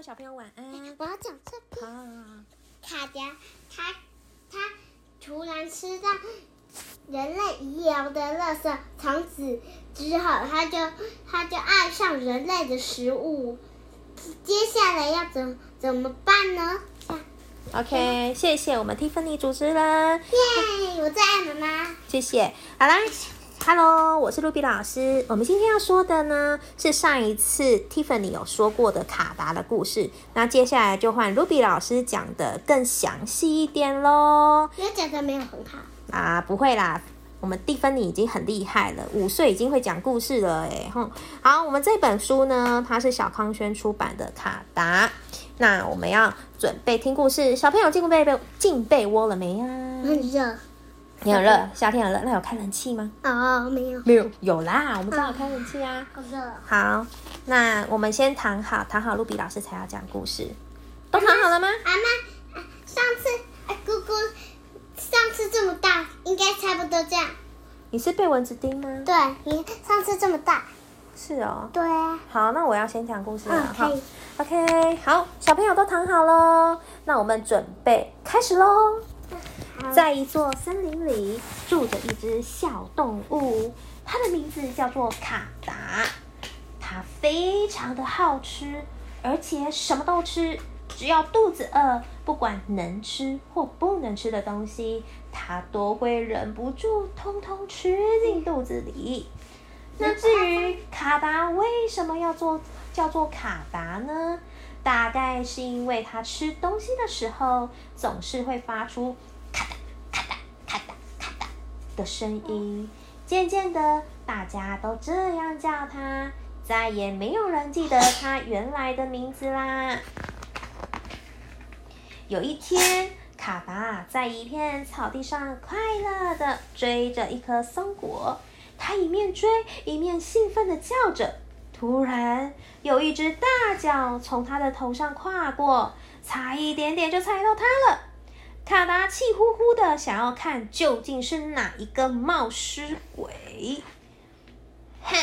位小朋友晚安。我要讲这篇。好，卡达他他突然吃到人类遗留的垃圾，从此之后他就他就爱上人类的食物。接下来要怎怎么办呢？OK，谢谢我们 Tiffany 主持人，耶！我最爱妈妈。谢谢。好啦，Hello，我是露比老师。我们今天要说的呢是上一次 Tiffany 有说过的卡达的故事，那接下来就换 Ruby 老师讲的更详细一点喽。因为讲的没有很好。啊，不会啦，我们蒂芬妮已经很厉害了，五岁已经会讲故事了哎哼。好，我们这本书呢，它是小康轩出版的《卡达》，那我们要准备听故事，小朋友进被被进被窝了没呀？很热。你很热，夏天很热，那有开冷气吗？哦，没有。没有，有啦，我们正好开冷气啊。好热。好，那我们先躺好，躺好，露比老师才要讲故事。都躺好了吗？阿妈，啊上次啊姑姑上次这么大，应该差不多这样。你是被蚊子叮吗？对，你上次这么大。是哦。对啊。好，那我要先讲故事了嗯，哈可以。OK，好，小朋友都躺好喽，那我们准备开始喽。在一座森林里住着一只小动物，它的名字叫做卡达。它非常的好吃，而且什么都吃，只要肚子饿，不管能吃或不能吃的东西，它都会忍不住通通吃进肚子里。那至于卡达为什么要做叫做卡达呢？大概是因为它吃东西的时候总是会发出的声音。渐渐的，大家都这样叫他，再也没有人记得他原来的名字啦。有一天，卡巴在一片草地上快乐的追着一颗松果，他一面追一面兴奋的叫着。突然，有一只大脚从他的头上跨过，差一点点就踩到他了。卡达气呼呼的想要看究竟是哪一个冒失鬼。哼，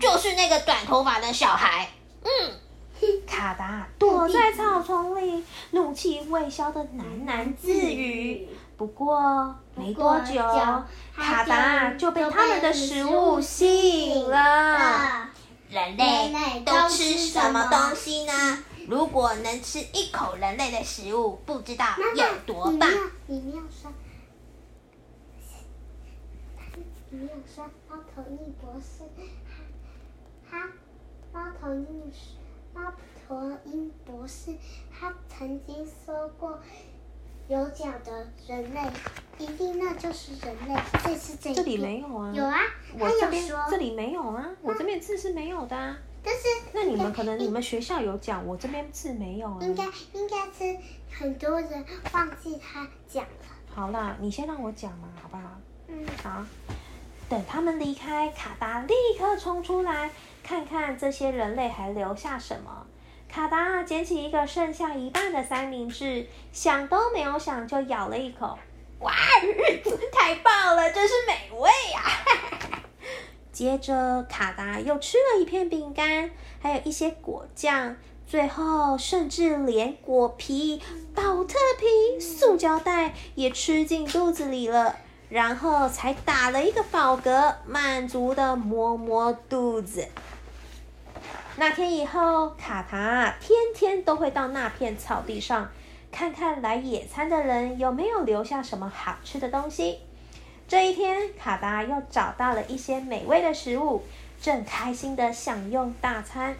就是那个短头发的小孩。嗯，卡达躲在草丛里，怒气未消的喃喃自语。不过没多久，卡达就被他们的食物吸引了。啊，人人类类都都吃什么东西呢？如果能吃一口人类的食物，不知道妈妈有多棒。你没有，你没有说，你没有说猫头鹰博士，他他猫头鹰是猫头鹰博士，他曾经说过。有脚的人类，一定那就是人类。这是这这里没有啊。有啊，我这边这里没有啊，我这边字是没有的啊。但是那你们可能你们学校有讲，我这边字没有啊。应该应该是很多人忘记他讲了。好啦，你先让我讲嘛，好不好？嗯，好。等他们离开，卡达立刻冲出来，看看这些人类还留下什么。卡达捡起一个剩下一半的三明治，想都没有想就咬了一口。哇，太棒了，真是美味呀、接着，卡达又吃了一片饼干，还有一些果酱，最后甚至连果皮、保特瓶、塑胶袋也吃进肚子里了，然后才打了一个饱嗝，满足的摸摸肚子。那天以后，卡塔天天都会到那片草地上，看看来野餐的人有没有留下什么好吃的东西。这一天，卡达又找到了一些美味的食物，正开心的享用大餐。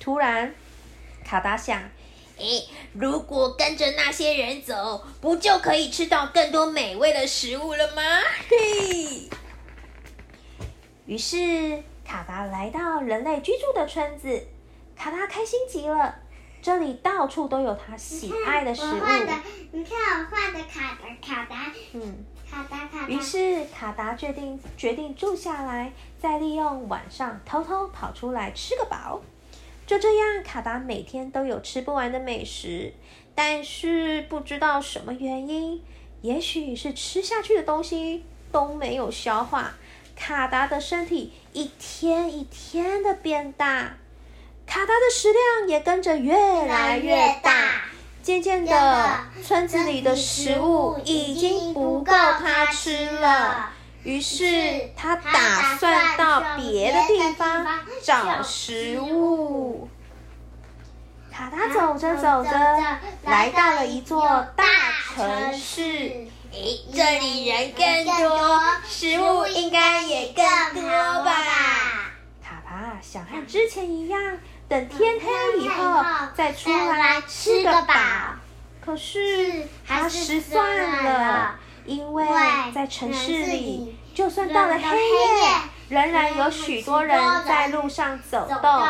突然，卡达想，诶，如果跟着那些人走，不就可以吃到更多美味的食物了吗？嘿，于是卡达来到人类居住的村子。卡达开心极了，这里到处都有他喜爱的食物。我画的，你看我画的卡达卡达嗯。于是卡达决定决定住下来，再利用晚上偷偷跑出来吃个饱。就这样，卡达每天都有吃不完的美食，但是不知道什么原因，也许是吃下去的东西都没有消化，卡达的身体一天一天的变大。卡达的食量也跟着越来越大。渐渐的，村子里的食物已经不够他吃了。于是他打算到别的地方找食物。卡达走着走着，来到了一座大城市。诶，这里人更多，食物应该也更多吧？卡达想和之前一样，等天黑以后再出来吃个饱。可是他失算了，因为在城市里。就算到了黑夜，仍然有许多人在路上走动。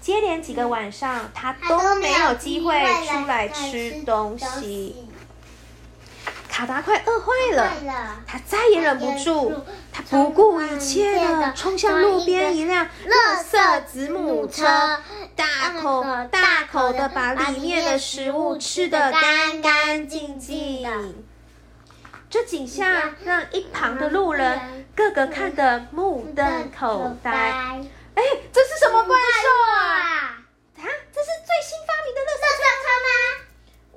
接连几个晚上，他都没有机会出来吃东西。卡达快饿坏了，他再也忍不住，他不顾一切的冲向路边一辆垃圾子母车，大口大口的把里面的食物吃得干干净净。这景象让一旁的路人个个看得目瞪口呆。哎，这是什么怪兽啊？啊，这是最新发明的乐色车吗？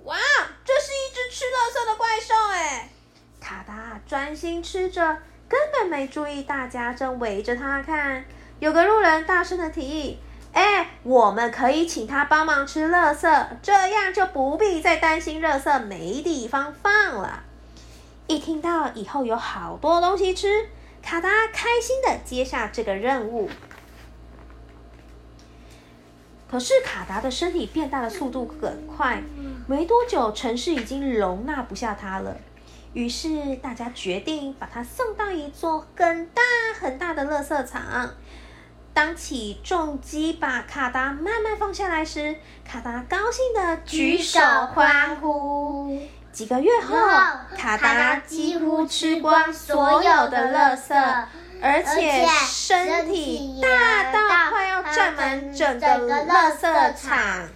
哇，这是一只吃乐色的怪兽哎！卡达专心吃着，没注意大家正围着他看。有个路人大声的提议：“哎，我们可以请他帮忙吃乐色，这样就不必再担心乐色没地方放了。”一听到以后有好多东西吃，卡达开心的接下这个任务。可是卡达的身体变大的速度很快，没多久城市已经容纳不下他了。于是大家决定把它送到一座很大很大的垃圾场。当起重机把卡达慢慢放下来时，卡达高兴的举手欢呼。几个月后，卡达几乎吃光所有的垃圾，而且身体大到快要占满整个垃圾场。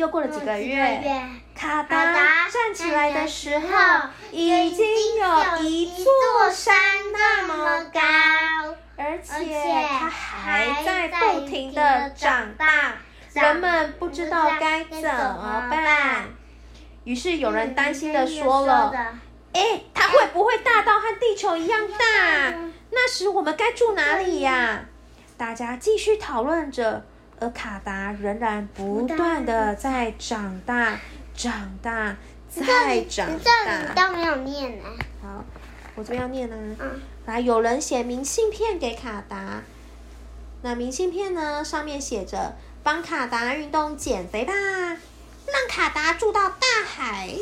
又过了几个月，卡达站起来的时候，已经有一座山那么高，而且它还在不停的长大，人们不知道该怎么办。于是有人担心的说了：“哎，它会不会大到和地球一样大？那时我们该住哪里呀？”大家继续讨论着，而卡达仍然不断的在长大、长大、再长大。你都没有念呢。好，我这边要念呢。嗯。来，有人写明信片给卡达。那明信片呢？上面写着：“帮卡达运动减肥吧。”让卡达住到大海，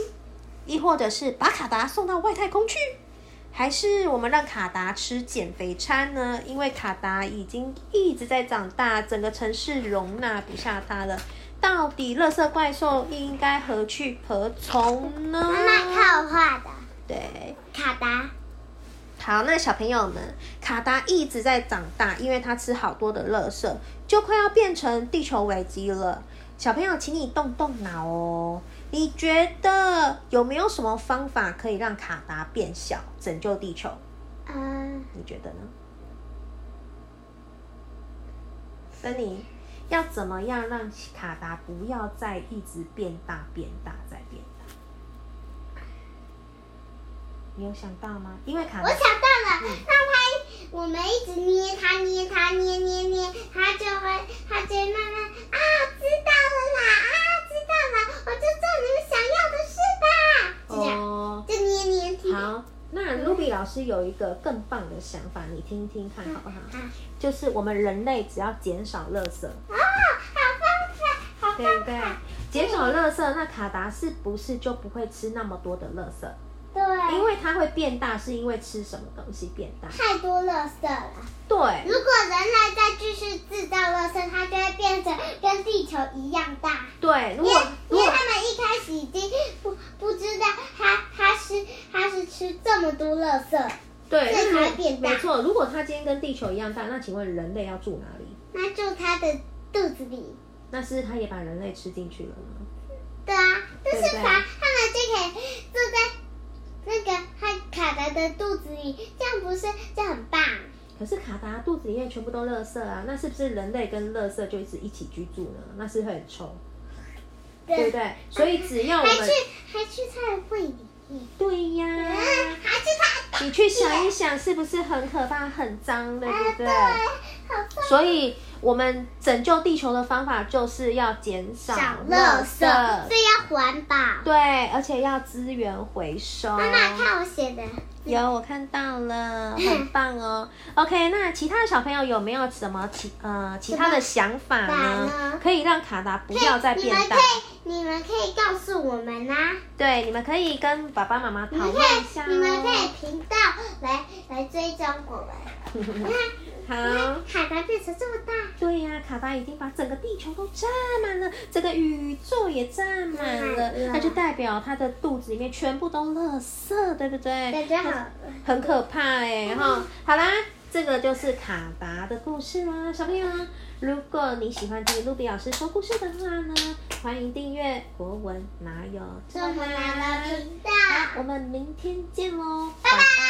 亦或者是把卡达送到外太空去，还是我们让卡达吃减肥餐呢？因为卡达已经一直在长大，整个城市容纳不下它了。到底乐色怪兽应该何去何从呢？妈妈看我画的。对，卡达。好，那小朋友们，卡达一直在长大，因为他吃好多的乐色，就快要变成地球危机了。小朋友，请你动动脑哦！你觉得有没有什么方法可以让卡达变小，拯救地球？嗯，你觉得呢？芬妮，要怎么样让卡达不要再一直变大、变大、再变大？你有想到吗？因为卡达，我想到了，让他，我们一直捏他，捏他，捏捏捏，他就会，他就会慢慢啊，知道。好，那卢比老师有一个更棒的想法，你听听看好不好？就是我们人类只要减少垃圾啊，好方法，好对不对？减少垃圾，那卡达是不是就不会吃那么多的垃圾？对，因为它会变大，是因为吃什么东西变大？太多垃圾了。对。如果人类再继续制造垃圾，它就会变成跟地球一样大。对。如果因为他们一开始已经不不知道，它它是它是吃这么多垃圾，对，才会变大。没错，如果它今天跟地球一样大，那请问人类要住哪里？那住它的肚子里。那是它也把人类吃进去了吗？对啊，就是把他们就可以卡达的肚子里，这样不是就很棒？可是卡达肚子里面全部都垃圾啊，那是不是人类跟垃圾就一直一起居住呢？那是会很臭，对不对？所以只要我们还去还去他的胃里面，对呀，还去他的你去想一想，是不是很可怕、很脏，对不对？所以我们拯救地球的方法就是要减少垃垃圾，这要环保。对，而且要资源回收。妈妈看我写的，有，我看到了，很棒哦。OK，那其他的小朋友有没有什么其呃其他的想法呢呢？可以让卡达不要再变大你们可。以，你们可以告诉我们呐、对，你们可以跟爸爸妈妈讨论一下以，你们可以哦。频道来来追踪我们。好卡达变成这么大，对呀、卡达已经把整个地球都占满了，整个宇宙也占满了，那就代表它的肚子里面全部都垃圾，对不对？感觉好。很可怕哎，然后好啦，这个就是卡达的故事啦，小朋友。如果你喜欢听露比老师说故事的话呢，欢迎订阅国文哪有这么难的频道，好，我们明天见喽，拜拜。